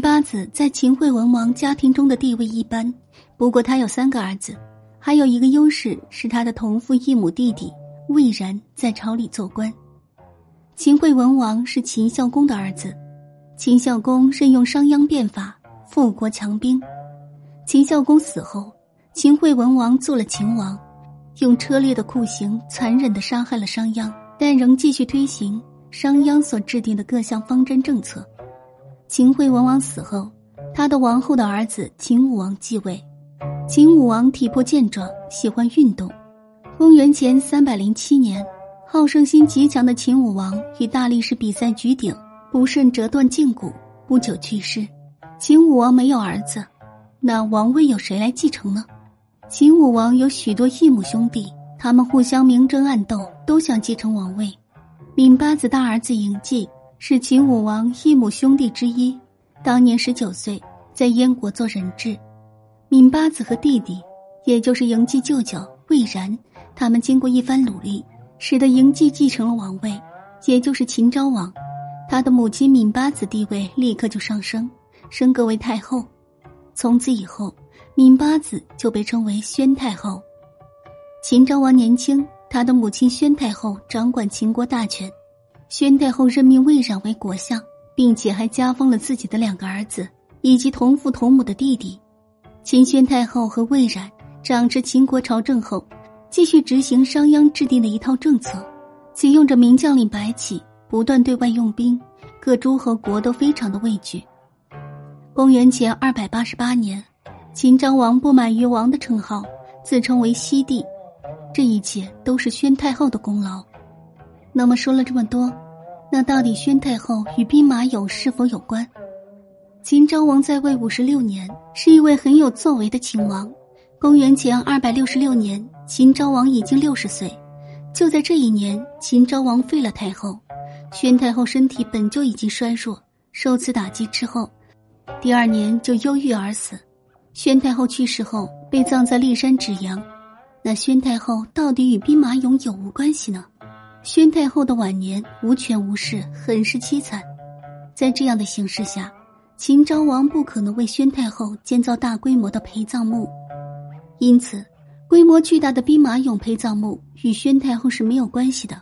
八子在秦惠文王家庭中的地位一般，不过他有三个儿子，还有一个优势是他的同父异母弟弟魏然在朝里做官。秦惠文王是秦孝公的儿子，秦孝公任用商鞅变法，富国强兵。秦孝公死后，秦惠文王做了秦王，用车裂的酷刑残忍的杀害了商鞅，但仍继续推行商鞅所制定的各项方针政策。秦惠文王死后，他的王后的儿子秦武王继位。秦武王体魄健壮，喜欢运动。公元前三百零七年。好胜心极强的秦武王与大力士比赛举鼎，不慎折断胫骨，不久去世。秦武王没有儿子，那王位由谁来继承呢？秦武王有许多异母兄弟，他们互相明争暗斗，都想继承王位。闵八子大儿子嬴稷是秦武王异母兄弟之一，当年十九岁，在燕国做人质。闵八子和弟弟，也就是嬴稷舅舅魏然，他们经过一番努力。使得嬴稷继承了王位，也就是秦昭王。他的母亲闵八子地位立刻就上升，升格为太后。从此以后，闵八子就被称为宣太后。秦昭王年轻，他的母亲宣太后掌管秦国大权。宣太后任命魏冉为国相，并且还加封了自己的两个儿子以及同父同母的弟弟。秦宣太后和魏冉掌持秦国朝政后。继续执行商鞅制定的一套政策，启用着名将领白起，不断对外用兵，各诸侯国都非常的畏惧。公元前二百八十八年，秦昭王不满于王的称号，自称为西帝，这一切都是宣太后的功劳。那么说了这么多，那到底宣太后与兵马俑是否有关？秦昭王在位五十六年，是一位很有作为的秦王。公元前二百六十六年，秦昭王已经六十岁。就在这一年，秦昭王废了太后，宣太后身体本就已经衰弱，受此打击之后，第二年就忧郁而死。宣太后去世后，被葬在骊山芷阳。那宣太后到底与兵马俑有无关系呢？宣太后的晚年无权无势，很是凄惨。在这样的形势下，秦昭王不可能为宣太后建造大规模的陪葬墓。因此，规模巨大的兵马俑陪葬墓与宣太后是没有关系的。